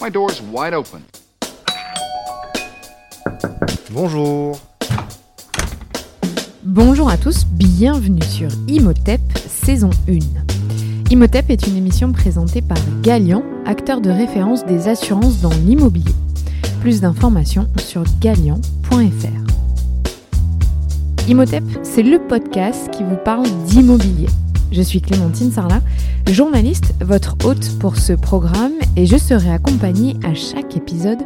My door's wide open. Bonjour. Bonjour à tous, bienvenue sur Imhotep saison 1. Imhotep est une émission présentée par Galian, acteur de référence des assurances dans l'immobilier. Plus d'informations sur galian.fr. Imhotep, c'est le podcast qui vous parle d'immobilier. Je suis Clémentine Sarlat, journaliste, votre hôte pour ce programme, et je serai accompagnée à chaque épisode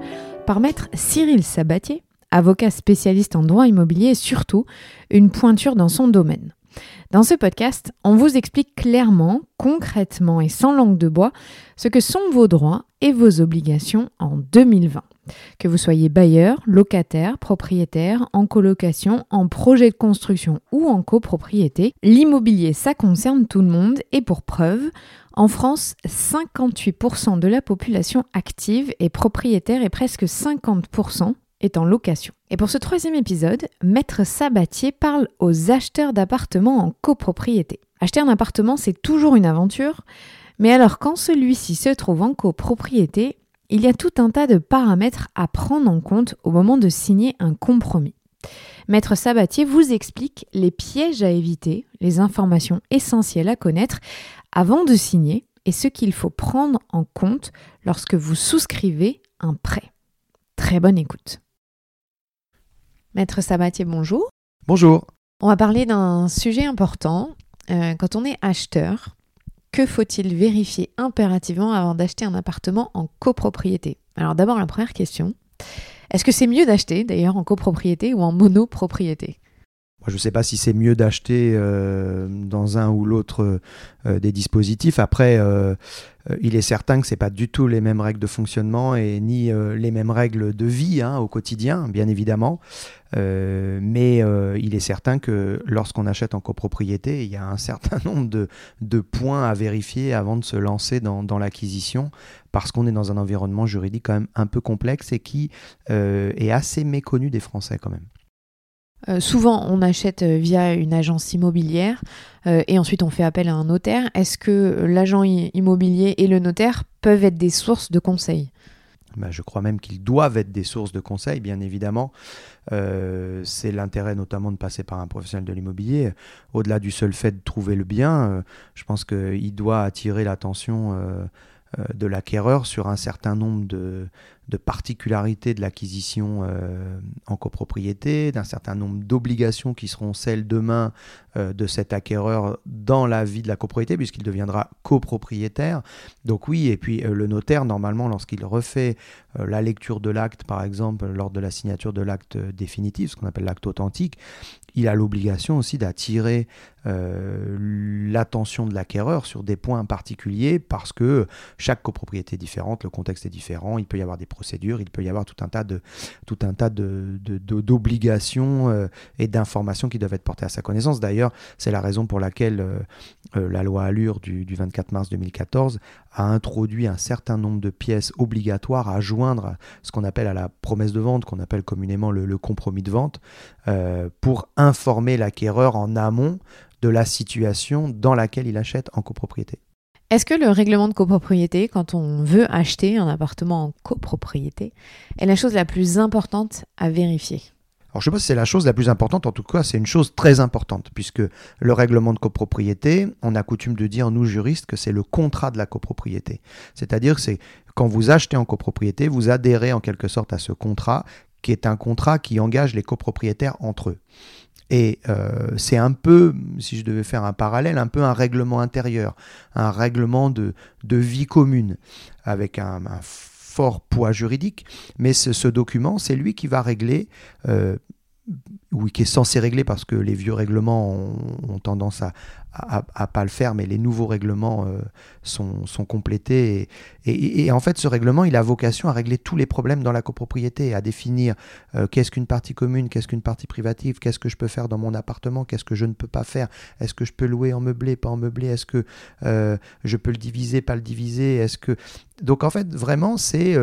par maître Cyril Sabatier, avocat spécialiste en droit immobilier et surtout une pointure dans son domaine. Dans ce podcast, on vous explique clairement, concrètement et sans langue de bois ce que sont vos droits et vos obligations en 2020. Que vous soyez bailleur, locataire, propriétaire, en colocation, en projet de construction ou en copropriété, l'immobilier ça concerne tout le monde et pour preuve, en France, 58% de la population active est propriétaire et presque 50% est en location. Et pour ce troisième épisode, Maître Sabatier parle aux acheteurs d'appartements en copropriété. Acheter un appartement, c'est toujours une aventure, mais alors quand celui-ci se trouve en copropriété, il y a tout un tas de paramètres à prendre en compte au moment de signer un compromis. Maître Sabatier vous explique les pièges à éviter, les informations essentielles à connaître avant de signer et ce qu'il faut prendre en compte lorsque vous souscrivez un prêt. Très bonne écoute. Maître Sabatier, bonjour. Bonjour. On va parler d'un sujet important. Euh, quand on est acheteur, que faut-il vérifier impérativement avant d'acheter un appartement en copropriété? Alors d'abord la première question. Est-ce que c'est mieux d'acheter d'ailleurs en copropriété ou en monopropriété? Je ne sais pas si c'est mieux d'acheter euh, dans un ou l'autre euh, des dispositifs. Après, euh, il est certain que ce n'est pas du tout les mêmes règles de fonctionnement et ni les mêmes règles de vie hein, au quotidien, bien évidemment. mais il est certain que lorsqu'on achète en copropriété, il y a un certain nombre de, points à vérifier avant de se lancer dans, dans l'acquisition, parce qu'on est dans un environnement juridique quand même un peu complexe et qui est assez méconnu des Français quand même. Euh, souvent, on achète euh, via une agence immobilière euh, et ensuite on fait appel à un notaire. Est-ce que l'agent immobilier et le notaire peuvent être des sources de conseils? Bah, je crois même qu'ils doivent être des sources de conseils, bien évidemment. c'est l'intérêt notamment de passer par un professionnel de l'immobilier. Au-delà du seul fait de trouver le bien, je pense qu'il doit attirer l'attention de l'acquéreur sur un certain nombre de, de particularités de l'acquisition euh, en copropriété, d'un certain nombre d'obligations qui seront celles demain euh, de cet acquéreur dans la vie de la copropriété, puisqu'il deviendra copropriétaire. Donc oui, et puis euh, le notaire, normalement, lorsqu'il refait la lecture de l'acte, par exemple, lors de la signature de l'acte définitif, ce qu'on appelle l'acte authentique, il a l'obligation aussi d'attirer l'attention de l'acquéreur sur des points particuliers, parce que chaque copropriété est différente, le contexte est différent, il peut y avoir des procédures, il peut y avoir tout un tas d'obligations euh, et d'informations qui doivent être portées à sa connaissance. D'ailleurs, c'est la raison pour laquelle euh, euh, la loi Allure du, 24 mars 2014 a introduit un certain nombre de pièces obligatoires à joindre ce qu'on appelle à la promesse de vente, qu'on appelle communément le compromis de vente, pour informer l'acquéreur en amont de la situation dans laquelle il achète en copropriété. Est-ce que le règlement de copropriété, quand on veut acheter un appartement en copropriété, est la chose la plus importante à vérifier? Alors je ne sais pas si c'est la chose la plus importante, en tout cas c'est une chose très importante, puisque le règlement de copropriété, on a coutume de dire, nous juristes, que c'est le contrat de la copropriété. C'est-à-dire que c'est quand vous achetez en copropriété, vous adhérez en quelque sorte à ce contrat, qui est un contrat qui engage les copropriétaires entre eux. Et euh, c'est un peu, si je devais faire un parallèle, un peu un règlement intérieur, un règlement de, de vie commune, avec un, fort poids juridique. Mais ce, document, c'est lui qui va régler euh, oui, qui est censé régler parce que les vieux règlements ont, tendance à, à, pas le faire, mais les nouveaux règlements euh, sont, complétés. Et, en fait, ce règlement, il a vocation à régler tous les problèmes dans la copropriété, à définir euh, qu'est-ce qu'une partie commune, qu'est-ce qu'une partie privative, qu'est-ce que je peux faire dans mon appartement, qu'est-ce que je ne peux pas faire, est-ce que je peux louer en meublé, pas en meublé, est-ce que euh, je peux le diviser, pas le diviser, est-ce que... Donc en fait, vraiment, c'est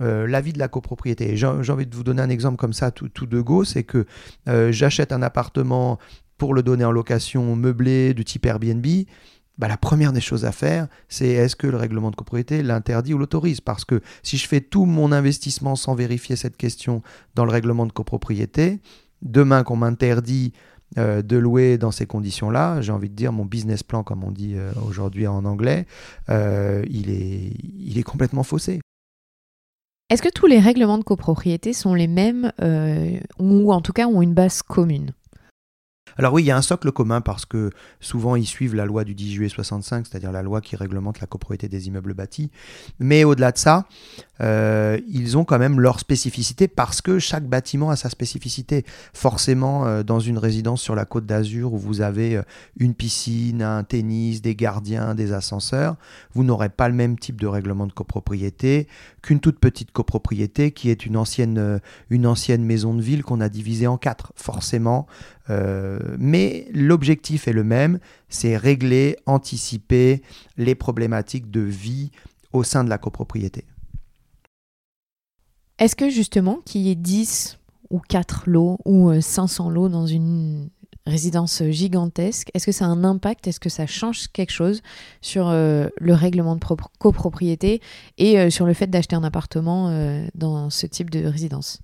la vie de la copropriété. J'ai envie de vous donner un exemple comme ça, tout de go, c'est que j'achète un appartement pour le donner en location meublé du type Airbnb, bah, la première des choses à faire, c'est est-ce que le règlement de copropriété l'interdit ou l'autorise? Parce que si je fais tout mon investissement sans vérifier cette question dans le règlement de copropriété, demain qu'on m'interdit euh, de louer dans ces conditions-là, j'ai envie de dire mon business plan, comme on dit euh, aujourd'hui en anglais, euh, il est complètement faussé. Est-ce que tous les règlements de copropriété sont les mêmes ou en tout cas ont une base commune? Alors oui, il y a un socle commun parce que souvent ils suivent la loi du 10 juillet 65, c'est-à-dire la loi qui réglemente la copropriété des immeubles bâtis. Mais au-delà de ça, euh, ils ont quand même leur spécificité parce que chaque bâtiment a sa spécificité. Forcément, euh, dans une résidence sur la côte d'Azur où vous avez euh, une piscine, un tennis, des gardiens, des ascenseurs, vous n'aurez pas le même type de règlement de copropriété qu'une toute petite copropriété qui est une ancienne, maison de ville qu'on a divisée en quatre. Forcément, mais l'objectif est le même, c'est régler, anticiper les problématiques de vie au sein de la copropriété. Est-ce que justement qu'il y ait 10 ou 4 lots ou 500 euh, lots dans une résidence gigantesque, est-ce que ça a un impact? Est-ce que ça change quelque chose sur euh, le règlement de copropriété et sur le fait d'acheter un appartement dans ce type de résidence?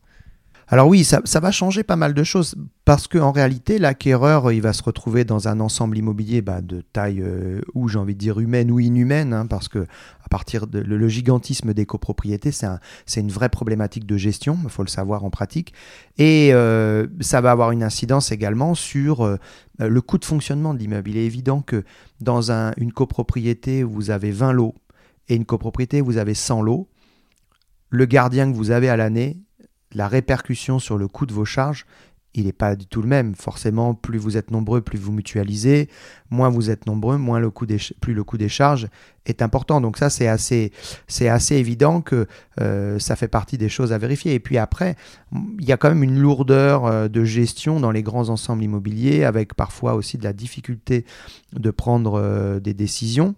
Alors oui, ça, va changer pas mal de choses parce qu'en réalité, l'acquéreur, il va se retrouver dans un ensemble immobilier bah, de taille euh, ou j'ai envie de dire humaine ou inhumaine, hein, parce que à partir de le, gigantisme des copropriétés, c'est une vraie problématique de gestion, il faut le savoir en pratique, et euh, ça va avoir une incidence également sur euh, le coût de fonctionnement de l'immeuble. Il est évident que dans une copropriété où vous avez 20 lots et une copropriété où vous avez 100 lots, le gardien que vous avez à l'année la répercussion sur le coût de vos charges, il n'est pas du tout le même. Forcément, plus vous êtes nombreux, plus vous mutualisez, moins vous êtes nombreux, moins le coût des, plus le coût des charges est important. Donc ça, c'est assez, c'est assez évident que euh, ça fait partie des choses à vérifier. Et puis après, il y a quand même une lourdeur euh, de gestion dans les grands ensembles immobiliers, avec parfois aussi de la difficulté de prendre euh, des décisions.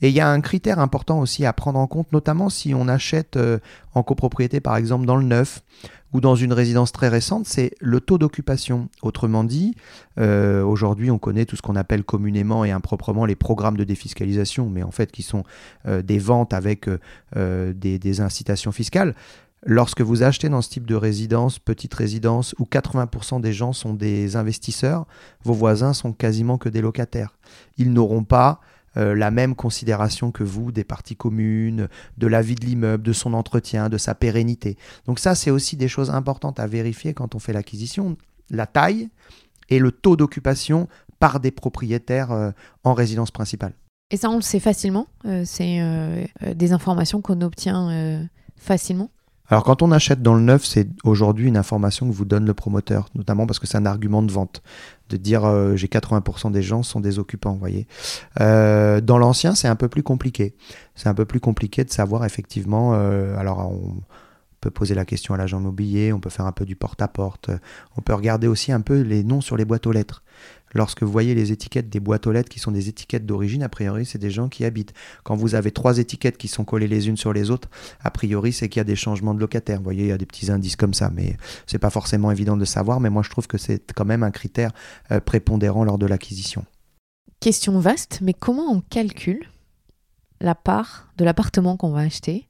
Et il y a un critère important aussi à prendre en compte, notamment si on achète en copropriété, par exemple dans le neuf ou dans une résidence très récente, c'est le taux d'occupation. Autrement dit, euh, aujourd'hui on connaît tout ce qu'on appelle communément et improprement les programmes de défiscalisation, mais en fait qui sont euh, des ventes avec des, des incitations fiscales. Lorsque vous achetez dans ce type de résidence, petite résidence, où 80% des gens sont des investisseurs, vos voisins sont quasiment que des locataires. Ils n'auront pas euh, la même considération que vous des parties communes, de la vie de l'immeuble, de son entretien, de sa pérennité. Donc ça, c'est aussi des choses importantes à vérifier quand on fait l'acquisition. La taille et le taux d'occupation par des propriétaires euh, en résidence principale. Et ça, on le sait facilement euh, C'est des informations qu'on obtient facilement alors quand on achète dans le neuf, c'est aujourd'hui une information que vous donne le promoteur, notamment parce que c'est un argument de vente, de dire euh, j'ai 80% des gens sont des occupants, vous voyez. Euh, dans l'ancien, c'est un peu plus compliqué. C'est un peu plus compliqué de savoir effectivement. Euh, alors on peut poser la question à l'agent immobilier, on peut faire un peu du porte-à-porte, on peut regarder aussi un peu les noms sur les boîtes aux lettres. Lorsque vous voyez les étiquettes des boîtes aux lettres qui sont des étiquettes d'origine, a priori, c'est des gens qui habitent. Quand vous avez trois étiquettes qui sont collées les unes sur les autres, a priori, c'est qu'il y a des changements de locataires. Vous voyez, il y a des petits indices comme ça, mais c'est pas forcément évident de savoir. Mais moi, je trouve que c'est quand même un critère euh, prépondérant lors de l'acquisition. Question vaste, mais comment on calcule la part de l'appartement qu'on va acheter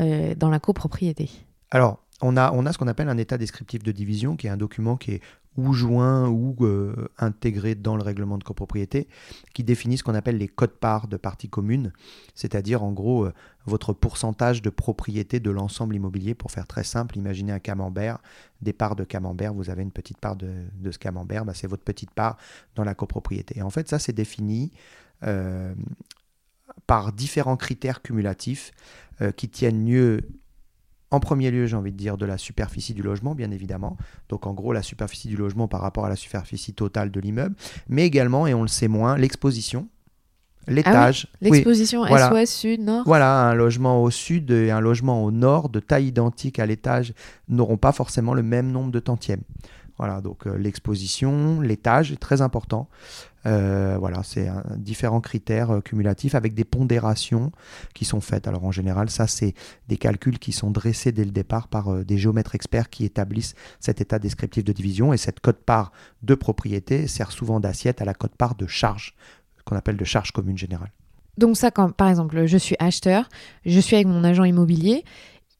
euh, dans la copropriété Alors, on a, on a ce qu'on appelle un état descriptif de division, qui est un document qui est ou joint ou euh, intégré dans le règlement de copropriété, qui définit ce qu'on appelle les codes-parts de parties communes, c'est-à-dire en gros euh, votre pourcentage de propriété de l'ensemble immobilier. Pour faire très simple, imaginez un camembert, des parts de camembert, vous avez une petite part de, ce camembert, bah, c'est votre petite part dans la copropriété. En fait, ça c'est défini euh, par différents critères cumulatifs qui tiennent mieux en premier lieu, j'ai envie de dire de la superficie du logement, bien évidemment. Donc en gros, la superficie du logement par rapport à la superficie totale de l'immeuble. Mais également, et on le sait moins, l'exposition. L'étage. Ah L'exposition est sud, nord Voilà, un logement au sud et un logement au nord de taille identique à l'étage n'auront pas forcément le même nombre de tantièmes. Voilà, donc euh, l'exposition, l'étage est très important. Euh, voilà, c'est différents critères euh, cumulatifs avec des pondérations qui sont faites. Alors en général, ça, c'est des calculs qui sont dressés dès le départ par des géomètres experts qui établissent cet état descriptif de division. Et cette cote-part de propriété sert souvent d'assiette à la cote-part de charge qu'on appelle de charges communes générales. Donc ça, quand par exemple, je suis acheteur, je suis avec mon agent immobilier,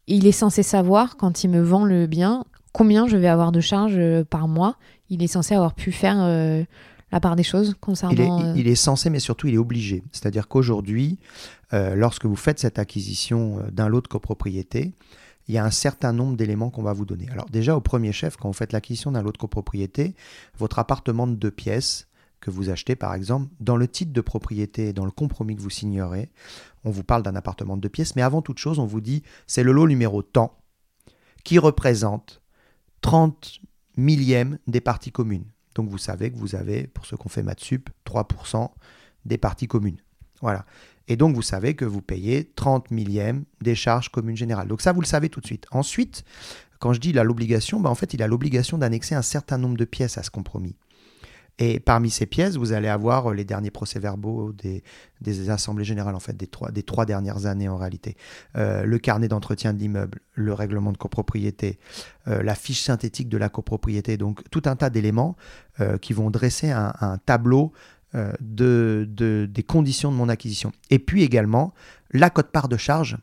il est censé savoir quand il me vend le bien combien je vais avoir de charges euh, par mois. Il est censé avoir pu faire euh, la part des choses concernant. Il est, il est, censé, mais surtout il est obligé. C'est-à-dire qu'aujourd'hui, euh, lorsque vous faites cette acquisition d'un lot de copropriété, il y a un certain nombre d'éléments qu'on va vous donner. Alors déjà, au premier chef, quand vous faites l'acquisition d'un lot de copropriété, votre appartement de deux pièces que vous achetez, par exemple, dans le titre de propriété, dans le compromis que vous signerez, on vous parle d'un appartement de deux pièces, mais avant toute chose, on vous dit c'est le lot numéro tant qui représente 30 millièmes des parties communes. Donc vous savez que vous avez, pour ceux qu'on fait maths sup, 3% des parties communes. Voilà. Et donc, vous savez que vous payez 30 millièmes des charges communes générales. Donc ça, vous le savez tout de suite. Ensuite, quand je dis il a l'obligation, ben en fait, il a l'obligation d'annexer un certain nombre de pièces à ce compromis. Et parmi ces pièces, vous allez avoir les derniers procès-verbaux des, des, assemblées générales, en fait, des trois, des trois dernières années en réalité. Euh, le carnet d'entretien de l'immeuble, le règlement de copropriété, euh, la fiche synthétique de la copropriété, donc tout un tas d'éléments euh, qui vont dresser un, tableau euh, de, des conditions de mon acquisition. Et puis également la cote-part de charge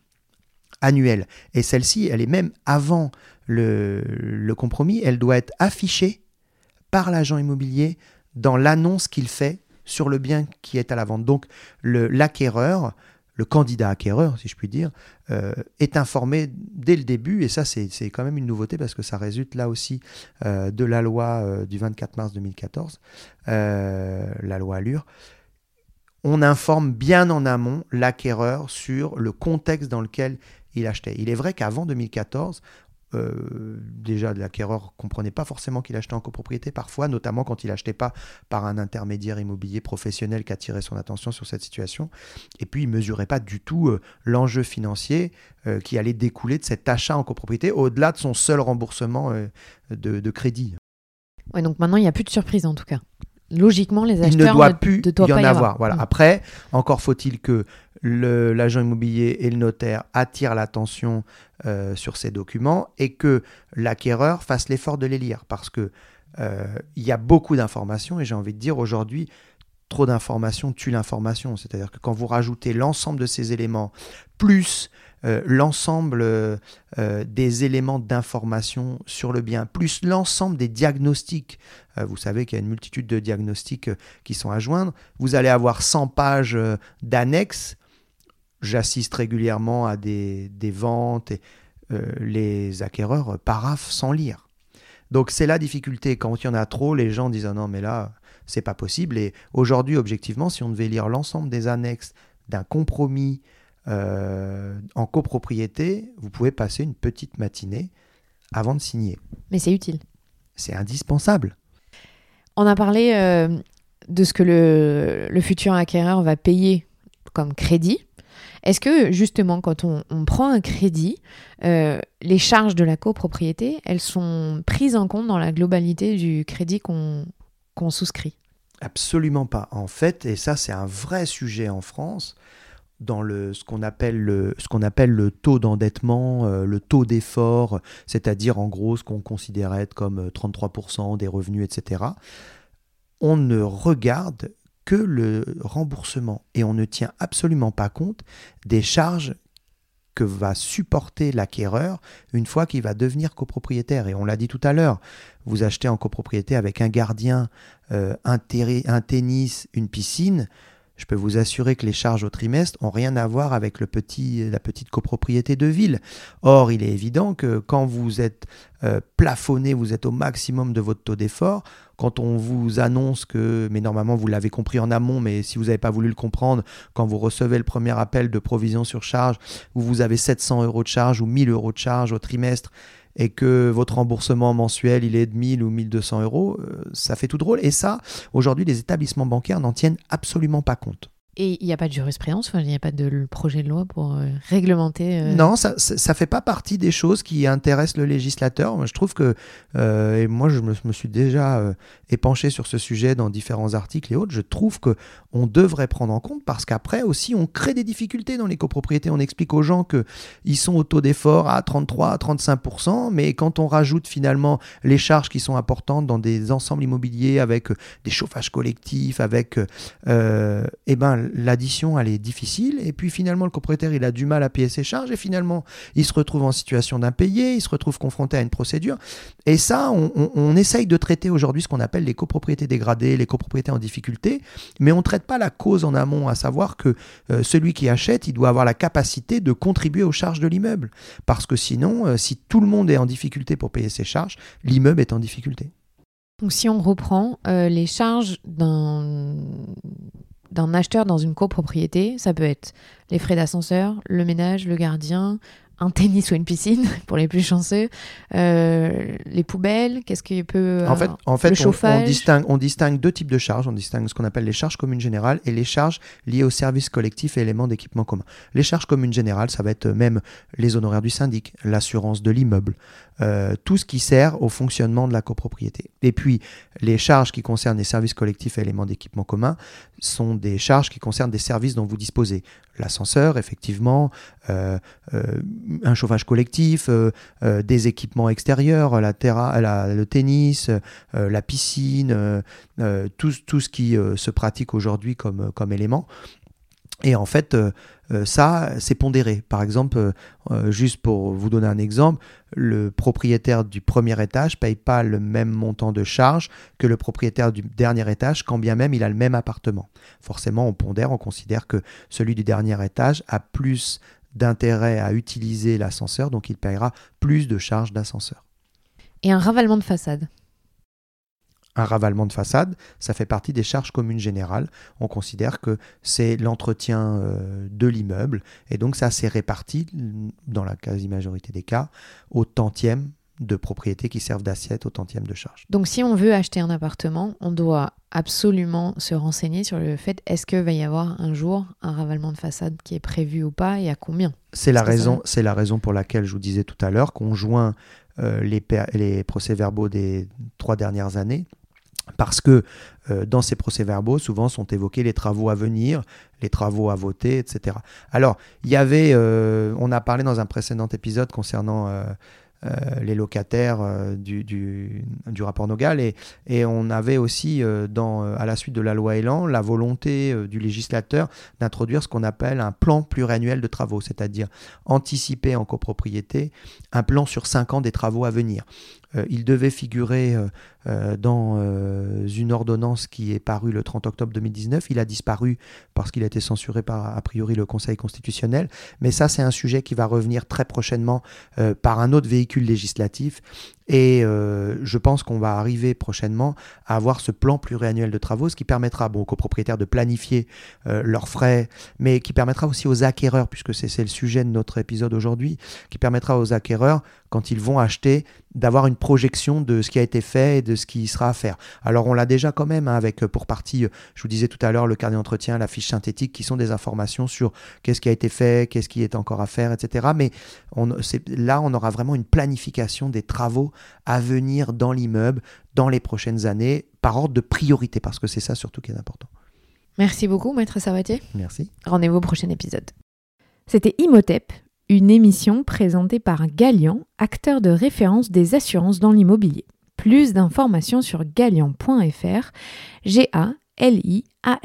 annuelle. Et celle-ci, elle est même avant le, le compromis, elle doit être affichée par l'agent immobilier dans l'annonce qu'il fait sur le bien qui est à la vente. Donc l'acquéreur le candidat acquéreur, si je puis dire, euh, est informé dès le début, et ça c'est quand même une nouveauté parce que ça résulte là aussi euh, de la loi euh, du 24 mars 2014, la loi Allure. On informe bien en amont l'acquéreur sur le contexte dans lequel il achetait. Il est vrai qu'avant 2014, euh, déjà l'acquéreur comprenait pas forcément qu'il achetait en copropriété parfois, notamment quand il achetait pas par un intermédiaire immobilier professionnel qui attirait son attention sur cette situation. Et puis il mesurait pas du tout euh, l'enjeu financier euh, qui allait découler de cet achat en copropriété au-delà de son seul remboursement de, crédit. Ouais, donc maintenant il n'y a plus de surprise en tout cas logiquement, les acheteurs il ne doit plus y en avoir. Voilà. Mm. Après, encore faut-il que l'agent immobilier et le notaire attirent l'attention euh, sur ces documents et que l'acquéreur fasse l'effort de les lire parce que euh, il y a beaucoup d'informations et j'ai envie de dire aujourd'hui trop d'informations tue l'information. C'est-à-dire que quand vous rajoutez l'ensemble de ces éléments plus euh, l'ensemble euh, euh, des éléments d'information sur le bien, plus l'ensemble des diagnostics. vous savez qu'il y a une multitude de diagnostics qui sont à joindre. Vous allez avoir 100 pages d'annexes. J'assiste régulièrement à des, des ventes et les acquéreurs paraffent sans lire. Donc c'est la difficulté. Quand il y en a trop, les gens disent ah non mais là c'est pas possible. Et aujourd'hui, objectivement, si on devait lire l'ensemble des annexes d'un compromis euh, en copropriété, vous pouvez passer une petite matinée avant de signer. Mais c'est utile. C'est indispensable. On a parlé euh, de ce que le, futur acquéreur va payer comme crédit. Est-ce que justement, quand on, prend un crédit, euh, les charges de la copropriété, elles sont prises en compte dans la globalité du crédit qu'on souscrit? Absolument pas. En fait, et ça c'est un vrai sujet en France, dans le, ce qu'on appelle, le, appelle le taux d'endettement, euh, le taux d'effort, c'est-à-dire en gros ce qu'on considérait comme 33% euh, des revenus, etc. On ne regarde que le remboursement et on ne tient absolument pas compte des charges que va supporter l'acquéreur une fois qu'il va devenir copropriétaire. Et on l'a dit tout à l'heure, vous achetez en copropriété avec un gardien, euh, un, un tennis, une piscine, je peux vous assurer que les charges au trimestre n'ont rien à voir avec le petit, la petite copropriété de ville. Or, il est évident que quand vous êtes euh, plafonné, vous êtes au maximum de votre taux d'effort, quand on vous annonce que, mais normalement vous l'avez compris en amont, mais si vous n'avez pas voulu le comprendre, quand vous recevez le premier appel de provision sur charge, où vous avez 700 euros de charge ou 1000 euros de charge au trimestre, et que votre remboursement mensuel il est de 1000 ou 1200 euros, euh, ça fait tout drôle. Et ça, aujourd'hui, les établissements bancaires n'en tiennent absolument pas compte. Et il n'y a pas de jurisprudence, il n'y a pas de projet de loi pour euh, réglementer. Euh, non, ça ne fait pas partie des choses qui intéressent le législateur. Je trouve que, euh, et moi je me, suis déjà épanché sur ce sujet dans différents articles et autres, je trouve que on devrait prendre en compte parce qu'après aussi on crée des difficultés dans les copropriétés. On explique aux gens qu'ils sont au taux d'effort à 33 à 35%, mais quand on rajoute finalement les charges qui sont importantes dans des ensembles immobiliers avec des chauffages collectifs, avec, eh ben, l'addition, elle est difficile. Et puis finalement, le propriétaire, il a du mal à payer ses charges. Et finalement, il se retrouve en situation d'impayé, il se retrouve confronté à une procédure. Et ça, on, essaye de traiter aujourd'hui ce qu'on appelle les copropriétés dégradées, les copropriétés en difficulté. Mais on ne traite pas la cause en amont, à savoir que euh, celui qui achète, il doit avoir la capacité de contribuer aux charges de l'immeuble. Parce que sinon, euh, si tout le monde est en difficulté pour payer ses charges, l'immeuble est en difficulté. Donc si on reprend euh, les charges d'un d'un acheteur dans une copropriété, ça peut être les frais d'ascenseur, le ménage, le gardien, un tennis ou une piscine pour les plus chanceux, euh, les poubelles, qu'est-ce qu'il peut en fait, en fait, le chauffage. On, distingue, on distingue deux types de charges. On distingue ce qu'on appelle les charges communes générales et les charges liées aux services collectifs et éléments d'équipement commun. Les charges communes générales, ça va être même les honoraires du syndic, l'assurance de l'immeuble, euh, tout ce qui sert au fonctionnement de la copropriété. Et puis, les charges qui concernent les services collectifs et éléments d'équipement commun sont des charges qui concernent des services dont vous disposez. L'ascenseur, effectivement, euh, euh, un chauffage collectif, des équipements extérieurs, la la, le tennis, la piscine, tout, tout, ce qui se pratique aujourd'hui comme, comme élément. Et en fait, euh, euh, ça, c'est pondéré. Par exemple, euh, juste pour vous donner un exemple, le propriétaire du premier étage ne paye pas le même montant de charge que le propriétaire du dernier étage, quand bien même il a le même appartement. Forcément, on pondère, on considère que celui du dernier étage a plus d'intérêt à utiliser l'ascenseur, donc il payera plus de charges d'ascenseur. Et un ravalement de façade un ravalement de façade, ça fait partie des charges communes générales. On considère que c'est l'entretien euh, de l'immeuble et donc ça s'est réparti, dans la quasi-majorité des cas, au tantième de propriétés qui servent d'assiette au tantième de charge. Donc si on veut acheter un appartement, on doit absolument se renseigner sur le fait est-ce qu'il va y avoir un jour un ravalement de façade qui est prévu ou pas et à combien? C'est la, raison, c'est la raison pour laquelle je vous disais tout à l'heure qu'on joint euh, les, les procès-verbaux des trois dernières années parce que euh, dans ces procès-verbaux, souvent sont évoqués les travaux à venir, les travaux à voter, etc. Alors, il y avait, euh, on a parlé dans un précédent épisode concernant les locataires du, du, rapport Nogal et, et, on avait aussi, dans, à la suite de la loi Elan, la volonté du législateur d'introduire ce qu'on appelle un plan pluriannuel de travaux, c'est-à-dire anticiper en copropriété un plan sur cinq ans des travaux à venir. il devait figurer euh, dans euh, une ordonnance qui est parue le 30 octobre 2019. Il a disparu parce qu'il a été censuré par, a priori, le Conseil constitutionnel. Mais ça, c'est un sujet qui va revenir très prochainement euh, par un autre véhicule législatif. Et je pense qu'on va arriver prochainement à avoir ce plan pluriannuel de travaux, ce qui permettra bon, aux copropriétaires de planifier leurs frais, mais qui permettra aussi aux acquéreurs, puisque c'est le sujet de notre épisode aujourd'hui, qui permettra aux acquéreurs, quand ils vont acheter, d'avoir une projection de ce qui a été fait et de ce qui sera à faire. Alors on l'a déjà quand même hein, avec euh, pour partie, euh, je vous disais tout à l'heure, le carnet d'entretien, la fiche synthétique, qui sont des informations sur qu'est-ce qui a été fait, qu'est-ce qui est encore à faire, etc. Mais on, là, on aura vraiment une planification des travaux à venir dans l'immeuble dans les prochaines années par ordre de priorité, parce que c'est ça surtout qui est important. Merci beaucoup, Maître Savatier. Merci. Rendez-vous au prochain épisode. C'était Imotep, une émission présentée par Galian, acteur de référence des assurances dans l'immobilier. Plus d'informations sur galian.fr, g a l i a.